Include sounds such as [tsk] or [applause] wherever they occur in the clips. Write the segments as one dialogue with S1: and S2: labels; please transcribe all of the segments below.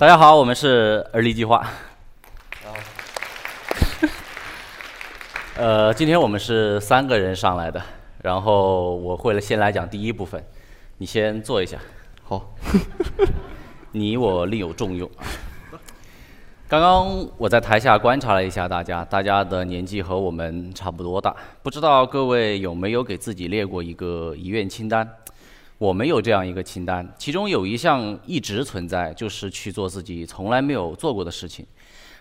S1: 啊，大家好，我们是而立计划。然后，呃，今天我们是三个人上来的，然后我会了先来讲第一部分，你先坐一下。好，[laughs] 你我另有重用。刚刚我在台下观察了一下大家，大家的年纪和我们差不多大，不知道各位有没有给自己列过一个遗愿清单？我们有这样一个清单，其中有一项一直存在，就是去做自己从来没有做过的事情。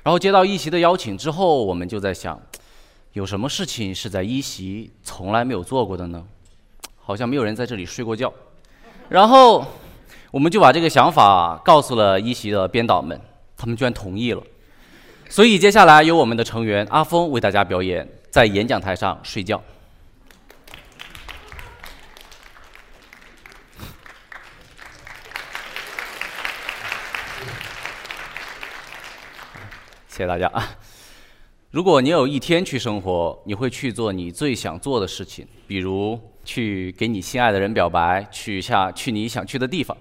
S1: 然后接到一席的邀请之后，我们就在想，[tsk] 有什么事情是在一席从来没有做过的呢？好像没有人在这里睡过觉。然后我们就把这个想法告诉了一席的编导们。他们居然同意了，所以接下来由我们的成员阿峰为大家表演在演讲台上睡觉。谢谢大家啊！如果你有一天去生活，你会去做你最想做的事情，比如去给你心爱的人表白，去下去你想去的地方。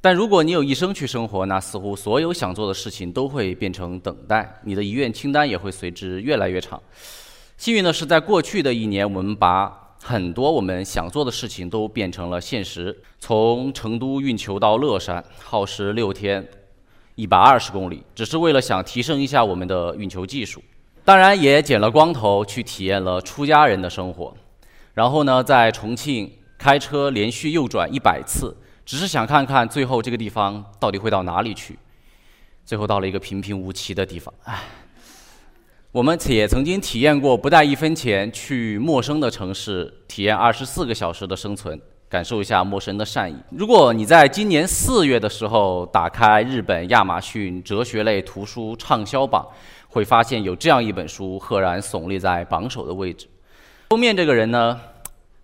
S1: 但如果你有一生去生活，那似乎所有想做的事情都会变成等待，你的遗愿清单也会随之越来越长。幸运的是，在过去的一年，我们把很多我们想做的事情都变成了现实。从成都运球到乐山，耗时六天，一百二十公里，只是为了想提升一下我们的运球技术。当然，也剪了光头去体验了出家人的生活。然后呢，在重庆开车连续右转一百次。只是想看看最后这个地方到底会到哪里去，最后到了一个平平无奇的地方。唉，我们也曾经体验过不带一分钱去陌生的城市，体验二十四个小时的生存，感受一下陌生的善意。如果你在今年四月的时候打开日本亚马逊哲学类图书畅销榜，会发现有这样一本书赫然耸立在榜首的位置。封面这个人呢？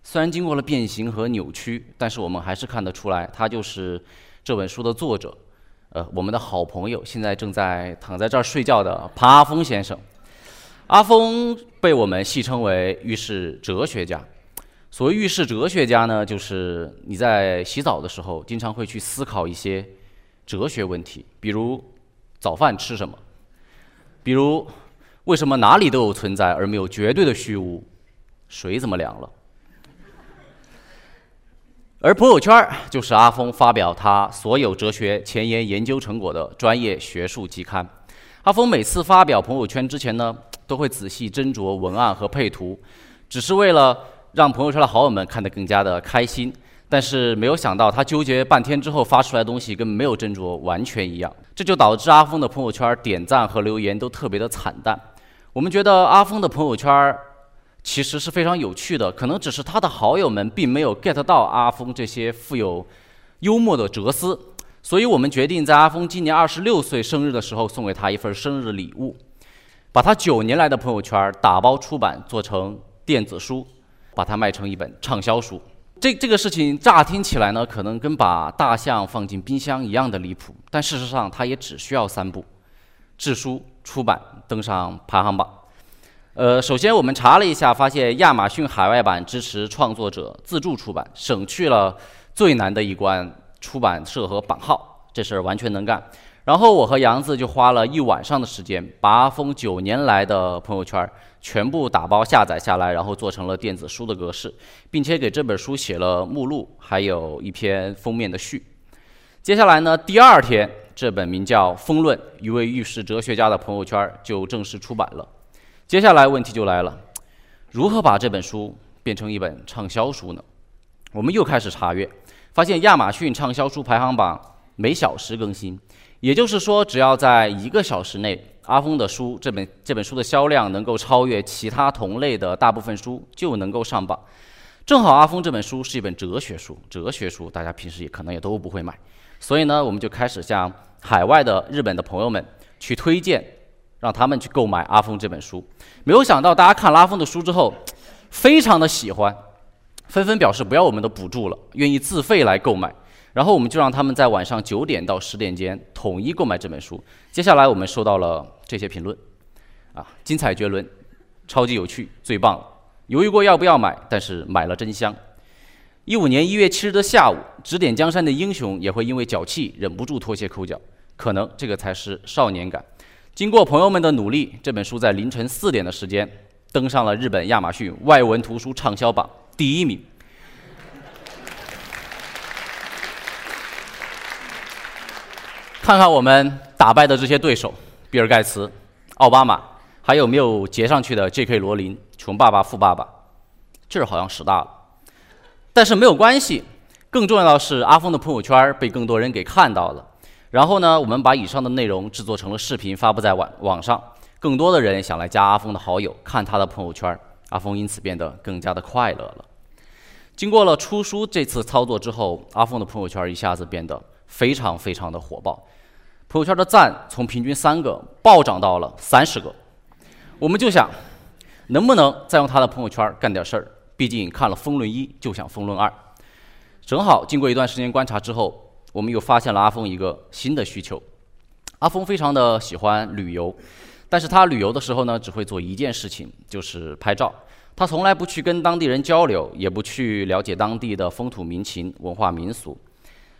S1: 虽然经过了变形和扭曲，但是我们还是看得出来，他就是这本书的作者，呃，我们的好朋友，现在正在躺在这儿睡觉的庞阿峰先生。阿峰被我们戏称为浴室哲学家。所谓浴室哲学家呢，就是你在洗澡的时候，经常会去思考一些哲学问题，比如早饭吃什么，比如为什么哪里都有存在而没有绝对的虚无，水怎么凉了。而朋友圈就是阿峰发表他所有哲学前沿研究成果的专业学术期刊。阿峰每次发表朋友圈之前呢，都会仔细斟酌文案和配图，只是为了让朋友圈的好友们看得更加的开心。但是没有想到，他纠结半天之后发出来的东西跟没有斟酌完全一样，这就导致阿峰的朋友圈点赞和留言都特别的惨淡。我们觉得阿峰的朋友圈。其实是非常有趣的，可能只是他的好友们并没有 get 到阿峰这些富有幽默的哲思，所以我们决定在阿峰今年二十六岁生日的时候送给他一份生日礼物，把他九年来的朋友圈打包出版做成电子书，把它卖成一本畅销书。这这个事情乍听起来呢，可能跟把大象放进冰箱一样的离谱，但事实上它也只需要三步：制书、出版、登上排行榜。呃，首先我们查了一下，发现亚马逊海外版支持创作者自助出版，省去了最难的一关——出版社和版号，这事儿完全能干。然后我和杨子就花了一晚上的时间，把阿峰九年来的朋友圈全部打包下载下来，然后做成了电子书的格式，并且给这本书写了目录，还有一篇封面的序。接下来呢，第二天，这本名叫《风论：一位遇事哲学家的朋友圈》就正式出版了。接下来问题就来了，如何把这本书变成一本畅销书呢？我们又开始查阅，发现亚马逊畅销书排行榜每小时更新，也就是说，只要在一个小时内，阿峰的书这本这本书的销量能够超越其他同类的大部分书，就能够上榜。正好阿峰这本书是一本哲学书，哲学书大家平时也可能也都不会买，所以呢，我们就开始向海外的日本的朋友们去推荐。让他们去购买阿峰这本书，没有想到大家看了阿峰的书之后，非常的喜欢，纷纷表示不要我们的补助了，愿意自费来购买。然后我们就让他们在晚上九点到十点间统一购买这本书。接下来我们收到了这些评论，啊，精彩绝伦，超级有趣，最棒了。犹豫过要不要买，但是买了真香。一五年一月七日的下午，指点江山的英雄也会因为脚气忍不住脱鞋抠脚，可能这个才是少年感。经过朋友们的努力，这本书在凌晨四点的时间登上了日本亚马逊外文图书畅销榜第一名。看看我们打败的这些对手：比尔盖茨、奥巴马，还有没有截上去的 J.K. 罗琳、穷爸爸富爸爸，劲儿好像使大了。但是没有关系，更重要的是阿峰的朋友圈被更多人给看到了。然后呢，我们把以上的内容制作成了视频，发布在网网上，更多的人想来加阿峰的好友，看他的朋友圈，阿峰因此变得更加的快乐了。经过了出书这次操作之后，阿峰的朋友圈一下子变得非常非常的火爆。朋友圈的赞从平均三个暴涨到了三十个，我们就想，能不能再用他的朋友圈干点事儿？毕竟看了《风论一》就想《风论二》。正好经过一段时间观察之后，我们又发现了阿峰一个新的需求。阿峰非常的喜欢旅游，但是他旅游的时候呢，只会做一件事情，就是拍照。他从来不去跟当地人交流，也不去了解当地的风土民情、文化民俗，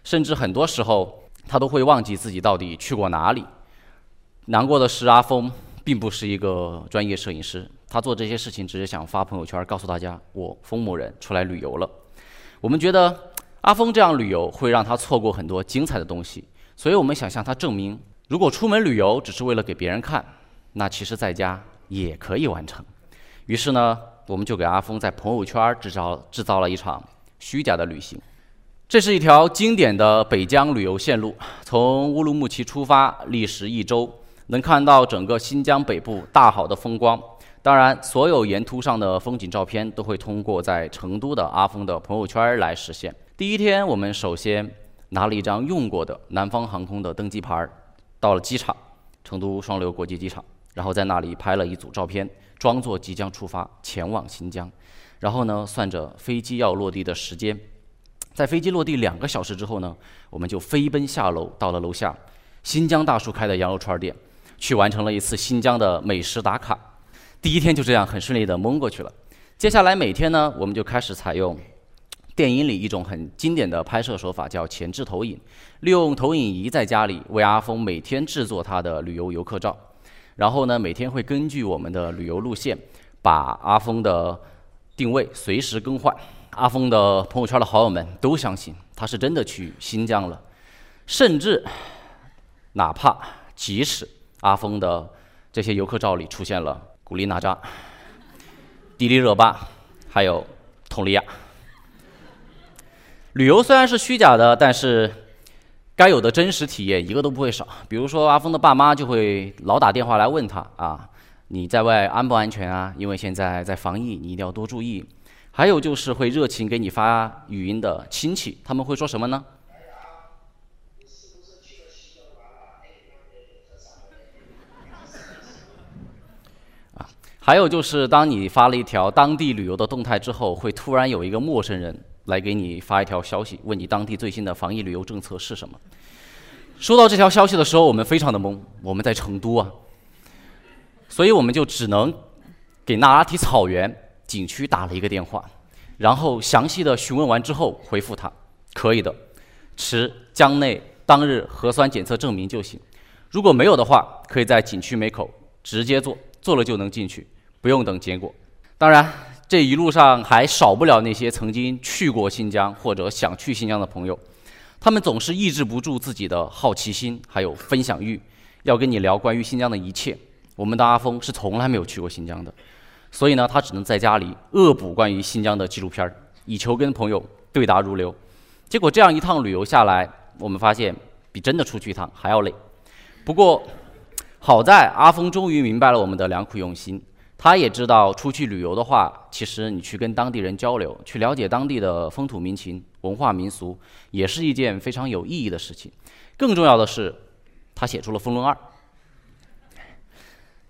S1: 甚至很多时候。他都会忘记自己到底去过哪里。难过的是，阿峰并不是一个专业摄影师，他做这些事情只是想发朋友圈，告诉大家我风某人出来旅游了。我们觉得阿峰这样旅游会让他错过很多精彩的东西，所以我们想向他证明，如果出门旅游只是为了给别人看，那其实在家也可以完成。于是呢，我们就给阿峰在朋友圈制造制造了一场虚假的旅行。这是一条经典的北疆旅游线路，从乌鲁木齐出发，历时一周，能看到整个新疆北部大好的风光。当然，所有沿途上的风景照片都会通过在成都的阿峰的朋友圈来实现。第一天，我们首先拿了一张用过的南方航空的登机牌，到了机场，成都双流国际机场，然后在那里拍了一组照片，装作即将出发前往新疆。然后呢，算着飞机要落地的时间。在飞机落地两个小时之后呢，我们就飞奔下楼，到了楼下新疆大叔开的羊肉串店，去完成了一次新疆的美食打卡。第一天就这样很顺利的蒙过去了。接下来每天呢，我们就开始采用电影里一种很经典的拍摄手法，叫前置投影，利用投影仪在家里为阿峰每天制作他的旅游游客照。然后呢，每天会根据我们的旅游路线，把阿峰的定位随时更换。阿峰的朋友圈的好友们都相信他是真的去新疆了，甚至哪怕即使阿峰的这些游客照里出现了古力娜扎、迪丽热巴，还有佟丽娅，旅游虽然是虚假的，但是该有的真实体验一个都不会少。比如说，阿峰的爸妈就会老打电话来问他啊，你在外安不安全啊？因为现在在防疫，你一定要多注意。还有就是会热情给你发语音的亲戚，他们会说什么呢？啊，还有就是当你发了一条当地旅游的动态之后，会突然有一个陌生人来给你发一条消息，问你当地最新的防疫旅游政策是什么。收到这条消息的时候，我们非常的懵，我们在成都啊，所以我们就只能给那拉提草原。景区打了一个电话，然后详细的询问完之后回复他，可以的，持江内当日核酸检测证明就行。如果没有的话，可以在景区门口直接做，做了就能进去，不用等结果。当然，这一路上还少不了那些曾经去过新疆或者想去新疆的朋友，他们总是抑制不住自己的好奇心，还有分享欲，要跟你聊关于新疆的一切。我们的阿峰是从来没有去过新疆的。所以呢，他只能在家里恶补关于新疆的纪录片儿，以求跟朋友对答如流。结果这样一趟旅游下来，我们发现比真的出去一趟还要累。不过好在阿峰终于明白了我们的良苦用心，他也知道出去旅游的话，其实你去跟当地人交流，去了解当地的风土民情、文化民俗，也是一件非常有意义的事情。更重要的是，他写出了《风论二》。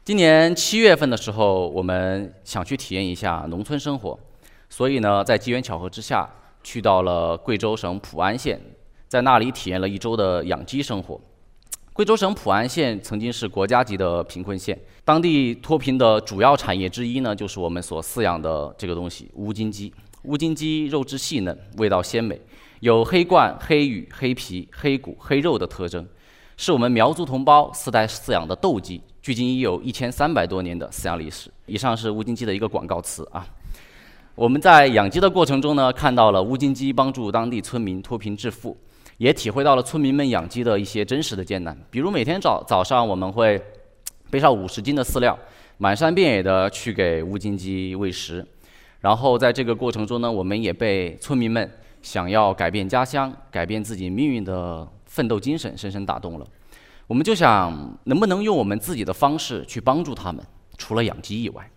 S1: 今年七月份的时候，我们想去体验一下农村生活，所以呢，在机缘巧合之下，去到了贵州省普安县，在那里体验了一周的养鸡生活。贵州省普安县曾经是国家级的贫困县，当地脱贫的主要产业之一呢，就是我们所饲养的这个东西——乌金鸡。乌金鸡肉质细嫩，味道鲜美，有黑冠、黑羽、黑皮、黑骨、黑肉的特征，是我们苗族同胞世代饲养的斗鸡，距今已有一千三百多年的饲养历史。以上是乌金鸡的一个广告词啊。我们在养鸡的过程中呢，看到了乌金鸡帮助当地村民脱贫致富，也体会到了村民们养鸡的一些真实的艰难。比如每天早早上，我们会背上五十斤的饲料，满山遍野的去给乌金鸡喂食。然后在这个过程中呢，我们也被村民们想要改变家乡、改变自己命运的奋斗精神深深打动了。我们就想，能不能用我们自己的方式去帮助他们？除了养鸡以外，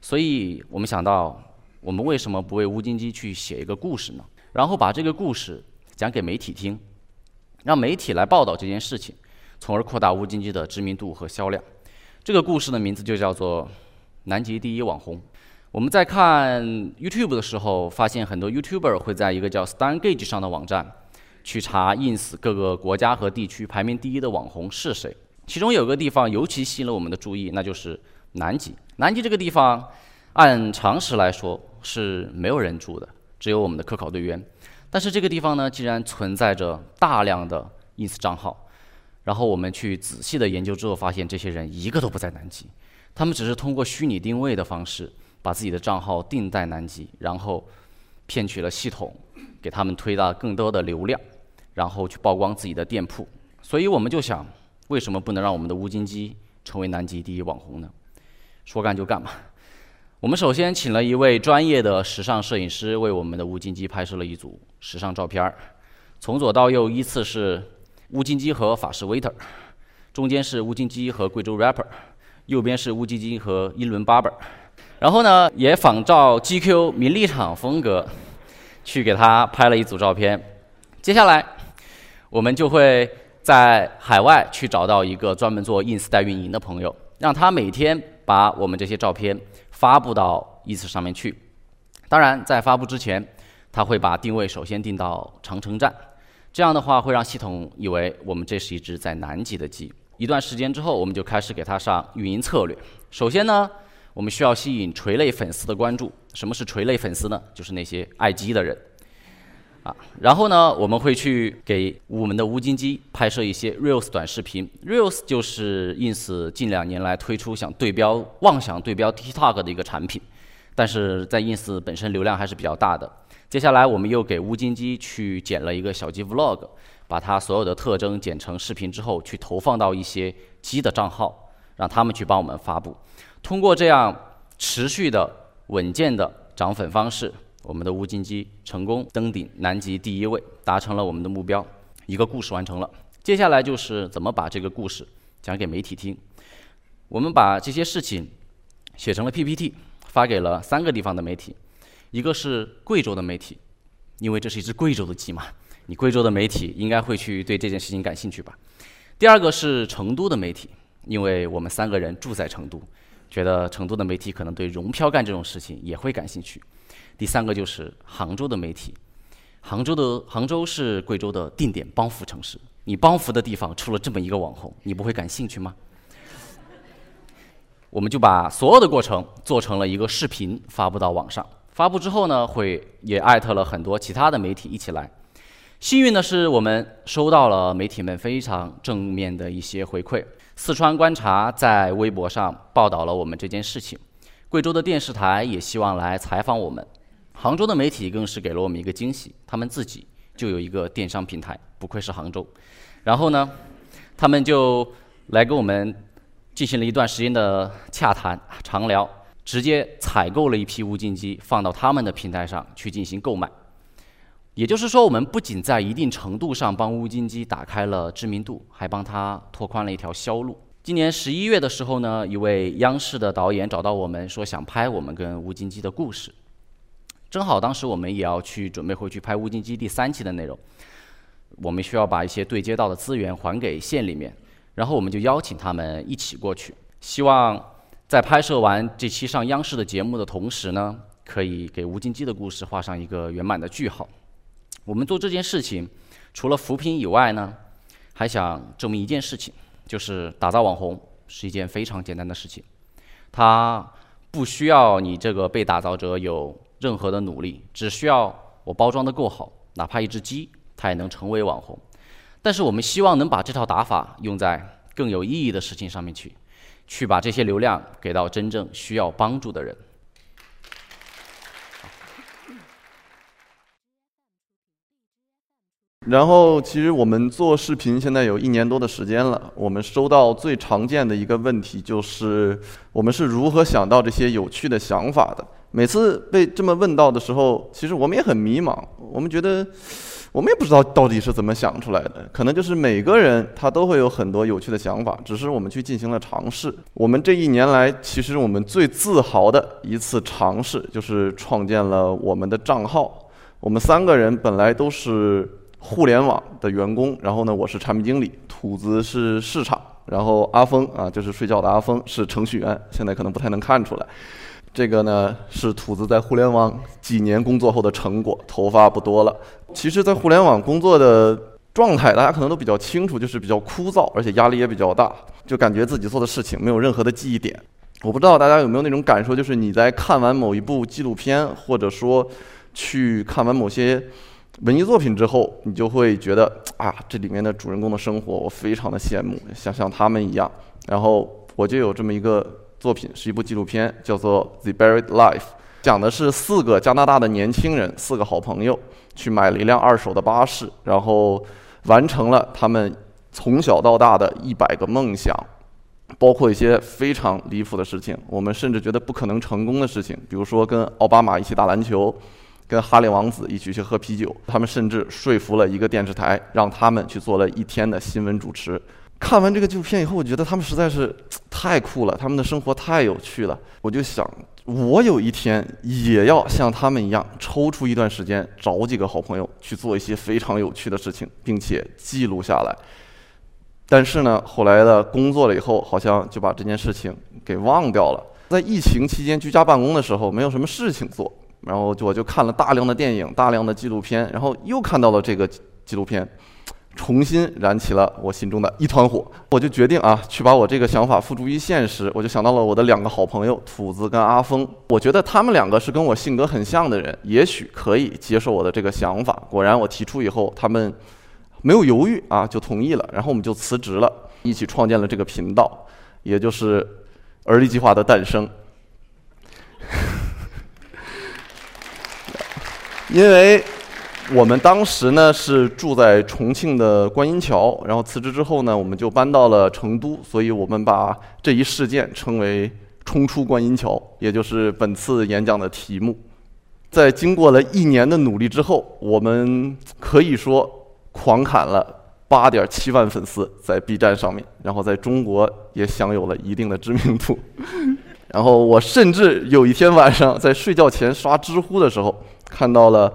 S1: 所以我们想到。我们为什么不为乌金鸡去写一个故事呢？然后把这个故事讲给媒体听，让媒体来报道这件事情，从而扩大乌金鸡的知名度和销量。这个故事的名字就叫做《南极第一网红》。我们在看 YouTube 的时候，发现很多 YouTuber 会在一个叫 StanGauge 上的网站去查 Ins 各个国家和地区排名第一的网红是谁。其中有个地方尤其吸引了我们的注意，那就是南极。南极这个地方，按常识来说，是没有人住的，只有我们的科考队员。但是这个地方呢，竟然存在着大量的 ins 账号。然后我们去仔细的研究之后，发现这些人一个都不在南极，他们只是通过虚拟定位的方式，把自己的账号定在南极，然后骗取了系统，给他们推到更多的流量，然后去曝光自己的店铺。所以我们就想，为什么不能让我们的乌金鸡成为南极第一网红呢？说干就干嘛。我们首先请了一位专业的时尚摄影师，为我们的乌金鸡拍摄了一组时尚照片儿。从左到右依次是乌金鸡和法式 waiter，中间是乌金鸡和贵州 rapper，右边是乌金鸡和英伦 barber。然后呢，也仿照 GQ 名利场风格，去给他拍了一组照片。接下来，我们就会在海外去找到一个专门做 ins 代运营的朋友，让他每天把我们这些照片。发布到 ins 上面去。当然，在发布之前，他会把定位首先定到长城站，这样的话会让系统以为我们这是一只在南极的鸡。一段时间之后，我们就开始给它上运营策略。首先呢，我们需要吸引垂类粉丝的关注。什么是垂类粉丝呢？就是那些爱鸡的人。啊，然后呢，我们会去给我们的乌金鸡拍摄一些 reels 短视频。reels 就是 ins 近两年来推出想对标、妄想对标 TikTok 的一个产品，但是在 ins 本身流量还是比较大的。接下来，我们又给乌金鸡去剪了一个小鸡 vlog，把它所有的特征剪成视频之后，去投放到一些鸡的账号，让他们去帮我们发布。通过这样持续的、稳健的涨粉方式。我们的乌金鸡成功登顶南极第一位，达成了我们的目标，一个故事完成了。接下来就是怎么把这个故事讲给媒体听。我们把这些事情写成了 PPT，发给了三个地方的媒体，一个是贵州的媒体，因为这是一只贵州的鸡嘛，你贵州的媒体应该会去对这件事情感兴趣吧。第二个是成都的媒体，因为我们三个人住在成都，觉得成都的媒体可能对融漂干这种事情也会感兴趣。第三个就是杭州的媒体，杭州的杭州是贵州的定点帮扶城市。你帮扶的地方出了这么一个网红，你不会感兴趣吗？[laughs] 我们就把所有的过程做成了一个视频发布到网上。发布之后呢，会也艾特了很多其他的媒体一起来。幸运的是，我们收到了媒体们非常正面的一些回馈。四川观察在微博上报道了我们这件事情，贵州的电视台也希望来采访我们。杭州的媒体更是给了我们一个惊喜，他们自己就有一个电商平台，不愧是杭州。然后呢，他们就来跟我们进行了一段时间的洽谈、长聊，直接采购了一批无菌机，放到他们的平台上去进行购买。也就是说，我们不仅在一定程度上帮乌金鸡打开了知名度，还帮他拓宽了一条销路。今年十一月的时候呢，一位央视的导演找到我们，说想拍我们跟乌金鸡的故事。正好当时我们也要去准备回去拍《乌金鸡》第三期的内容，我们需要把一些对接到的资源还给县里面，然后我们就邀请他们一起过去，希望在拍摄完这期上央视的节目的同时呢，可以给乌金鸡的故事画上一个圆满的句号。我们做这件事情，除了扶贫以外呢，还想证明一件事情，就是打造网红是一件非常简单的事情，它不需要你这个被打造者有。任何的努力，只需要我包装的够好，哪怕一只鸡，它也能成为网红。但是我们希望能把这套打法用在更有意义的事情上面去，去把这些流量给到真正需要帮助的人。
S2: 然后，其实我们做视频现在有一年多的时间了。我们收到最常见的一个问题就是，我们是如何想到这些有趣的想法的？每次被这么问到的时候，其实我们也很迷茫。我们觉得，我们也不知道到底是怎么想出来的。可能就是每个人他都会有很多有趣的想法，只是我们去进行了尝试。我们这一年来，其实我们最自豪的一次尝试，就是创建了我们的账号。我们三个人本来都是。互联网的员工，然后呢，我是产品经理，兔子是市场，然后阿峰啊，就是睡觉的阿峰是程序员，现在可能不太能看出来。这个呢是兔子在互联网几年工作后的成果，头发不多了。其实，在互联网工作的状态，大家可能都比较清楚，就是比较枯燥，而且压力也比较大，就感觉自己做的事情没有任何的记忆点。我不知道大家有没有那种感受，就是你在看完某一部纪录片，或者说去看完某些。文艺作品之后，你就会觉得啊，这里面的主人公的生活我非常的羡慕，想像他们一样。然后我就有这么一个作品，是一部纪录片，叫做《The Buried Life》，讲的是四个加拿大的年轻人，四个好朋友，去买了一辆二手的巴士，然后完成了他们从小到大的一百个梦想，包括一些非常离谱的事情，我们甚至觉得不可能成功的事情，比如说跟奥巴马一起打篮球。跟哈利王子一起去喝啤酒，他们甚至说服了一个电视台，让他们去做了一天的新闻主持。看完这个纪录片以后，我觉得他们实在是 [tsk] 太酷了，他们的生活太有趣了。我就想，我有一天也要像他们一样，抽出一段时间，找几个好朋友去做一些非常有趣的事情，并且记录下来。但是呢，后来的工作了以后，好像就把这件事情给忘掉了。在疫情期间居家办公的时候，没有什么事情做。然后我就看了大量的电影，大量的纪录片，然后又看到了这个纪录片，重新燃起了我心中的一团火。我就决定啊，去把我这个想法付诸于现实。我就想到了我的两个好朋友土子跟阿峰，我觉得他们两个是跟我性格很像的人，也许可以接受我的这个想法。果然，我提出以后，他们没有犹豫啊，就同意了。然后我们就辞职了，一起创建了这个频道，也就是而立计划的诞生。[laughs] 因为我们当时呢是住在重庆的观音桥，然后辞职之后呢，我们就搬到了成都，所以我们把这一事件称为“冲出观音桥”，也就是本次演讲的题目。在经过了一年的努力之后，我们可以说狂砍了八点七万粉丝在 B 站上面，然后在中国也享有了一定的知名度。[laughs] 然后我甚至有一天晚上在睡觉前刷知乎的时候。看到了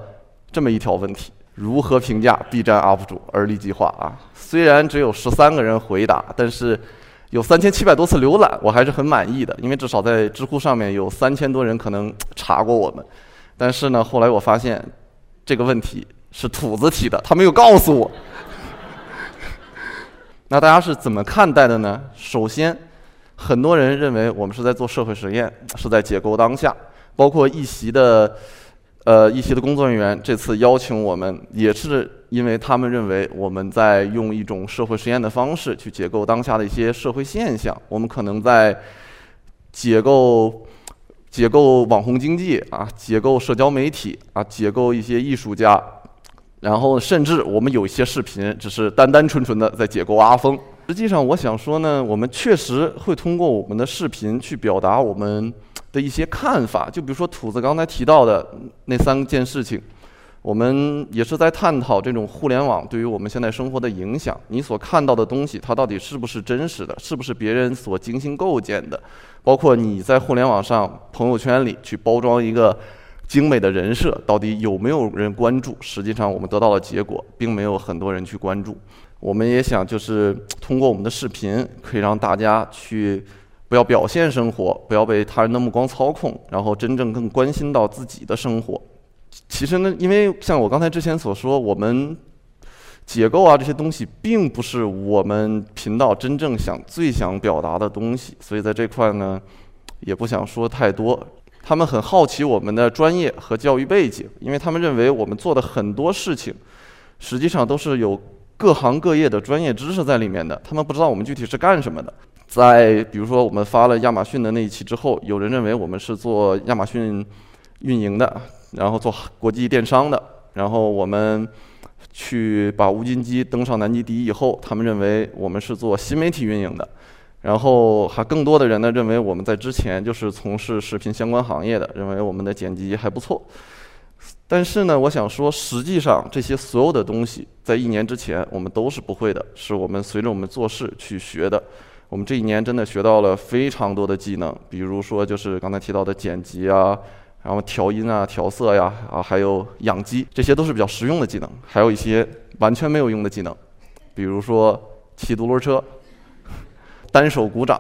S2: 这么一条问题：如何评价 B 站 UP 主而立计划啊？虽然只有十三个人回答，但是有三千七百多次浏览，我还是很满意的。因为至少在知乎上面有三千多人可能查过我们。但是呢，后来我发现这个问题是土子提的，他没有告诉我。[laughs] 那大家是怎么看待的呢？首先，很多人认为我们是在做社会实验，是在解构当下，包括一席的。呃，一些的工作人员这次邀请我们，也是因为他们认为我们在用一种社会实验的方式去解构当下的一些社会现象。我们可能在解构、解构网红经济啊，解构社交媒体啊，解构一些艺术家，然后甚至我们有一些视频只是单单纯纯的在解构阿峰。实际上，我想说呢，我们确实会通过我们的视频去表达我们。的一些看法，就比如说土子刚才提到的那三件事情，我们也是在探讨这种互联网对于我们现在生活的影响。你所看到的东西，它到底是不是真实的？是不是别人所精心构建的？包括你在互联网上朋友圈里去包装一个精美的人设，到底有没有人关注？实际上，我们得到的结果，并没有很多人去关注。我们也想，就是通过我们的视频，可以让大家去。不要表现生活，不要被他人的目光操控，然后真正更关心到自己的生活。其实呢，因为像我刚才之前所说，我们解构啊这些东西，并不是我们频道真正想最想表达的东西，所以在这块呢，也不想说太多。他们很好奇我们的专业和教育背景，因为他们认为我们做的很多事情，实际上都是有各行各业的专业知识在里面的。他们不知道我们具体是干什么的。在比如说我们发了亚马逊的那一期之后，有人认为我们是做亚马逊运营的，然后做国际电商的。然后我们去把无菌机登上南极第一以后，他们认为我们是做新媒体运营的。然后还更多的人呢认为我们在之前就是从事视频相关行业的，认为我们的剪辑还不错。但是呢，我想说，实际上这些所有的东西在一年之前我们都是不会的，是我们随着我们做事去学的。我们这一年真的学到了非常多的技能，比如说就是刚才提到的剪辑啊，然后调音啊、调色呀，啊还有养鸡，这些都是比较实用的技能。还有一些完全没有用的技能，比如说骑独轮车、单手鼓掌，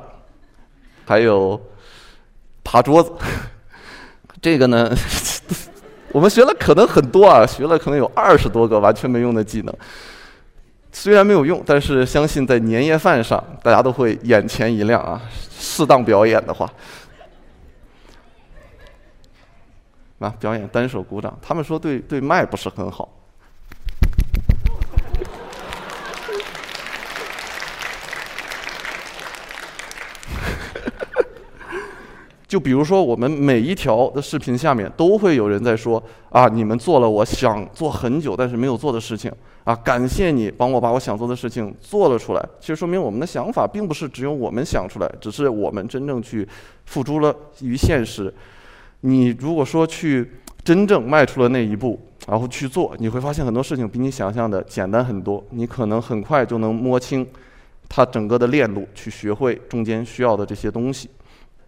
S2: 还有爬桌子。这个呢，[laughs] 我们学了可能很多啊，学了可能有二十多个完全没用的技能。虽然没有用，但是相信在年夜饭上，大家都会眼前一亮啊！适当表演的话，啊，表演单手鼓掌，他们说对对麦不是很好。就比如说，我们每一条的视频下面都会有人在说啊，你们做了我想做很久但是没有做的事情啊，感谢你帮我把我想做的事情做了出来。其实说明我们的想法并不是只有我们想出来，只是我们真正去付诸了于现实。你如果说去真正迈出了那一步，然后去做，你会发现很多事情比你想象的简单很多。你可能很快就能摸清它整个的链路，去学会中间需要的这些东西。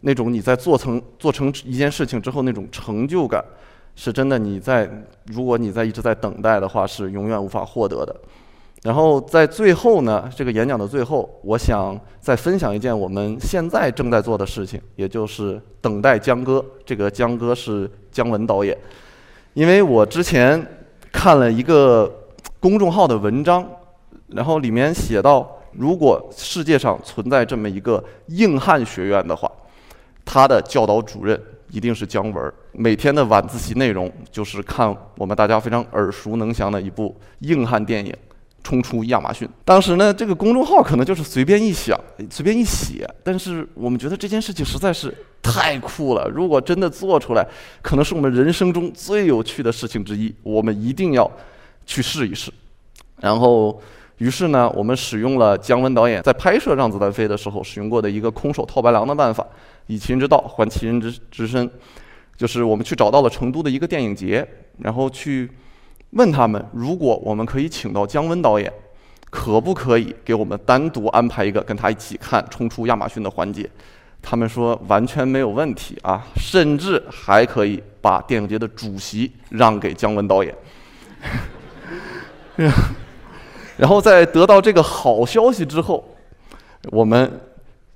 S2: 那种你在做成做成一件事情之后那种成就感，是真的。你在如果你在一直在等待的话，是永远无法获得的。然后在最后呢，这个演讲的最后，我想再分享一件我们现在正在做的事情，也就是等待江哥。这个江哥是姜文导演，因为我之前看了一个公众号的文章，然后里面写到，如果世界上存在这么一个硬汉学院的话。他的教导主任一定是姜文，每天的晚自习内容就是看我们大家非常耳熟能详的一部硬汉电影《冲出亚马逊》。当时呢，这个公众号可能就是随便一想、随便一写，但是我们觉得这件事情实在是太酷了。如果真的做出来，可能是我们人生中最有趣的事情之一。我们一定要去试一试。然后，于是呢，我们使用了姜文导演在拍摄《让子弹飞》的时候使用过的一个空手套白狼的办法。以其人之道还其人之之身，就是我们去找到了成都的一个电影节，然后去问他们，如果我们可以请到姜文导演，可不可以给我们单独安排一个跟他一起看冲出亚马逊的环节？他们说完全没有问题啊，甚至还可以把电影节的主席让给姜文导演。[laughs] 然后在得到这个好消息之后，我们。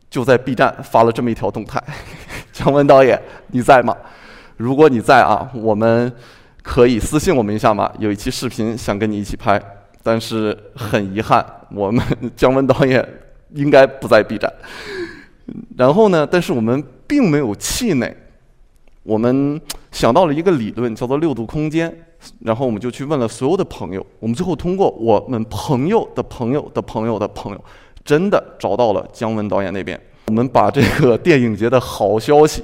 S2: 就在 B 站发了这么一条动态，[laughs] 姜文导演你在吗？如果你在啊，我们可以私信我们一下吗？有一期视频想跟你一起拍，但是很遗憾，我们姜文导演应该不在 B 站。然后呢，但是我们并没有气馁，我们想到了一个理论，叫做六度空间。然后我们就去问了所有的朋友，我们最后通过我们朋友的朋友的朋友的朋友。真的找到了姜文导演那边，我们把这个电影节的好消息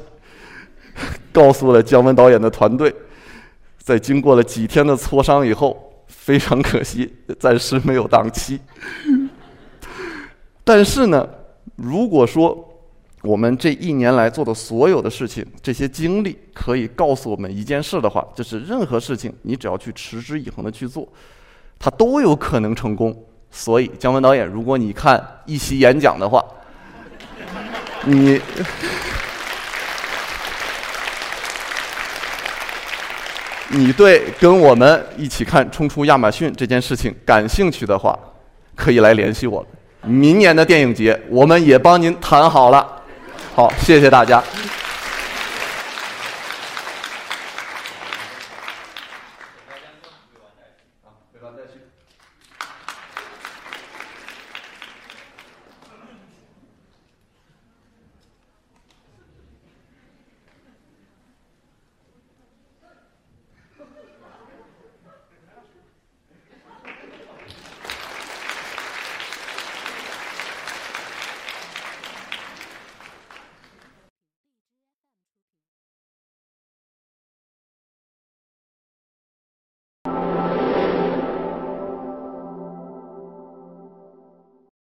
S2: [laughs] 告诉了姜文导演的团队，在经过了几天的磋商以后，非常可惜，暂时没有档期。但是呢，如果说我们这一年来做的所有的事情，这些经历可以告诉我们一件事的话，就是任何事情你只要去持之以恒的去做，它都有可能成功。所以，姜文导演，如果你看一席演讲的话，你你对跟我们一起看冲出亚马逊这件事情感兴趣的话，可以来联系我。明年的电影节，我们也帮您谈好了。好，谢谢大家。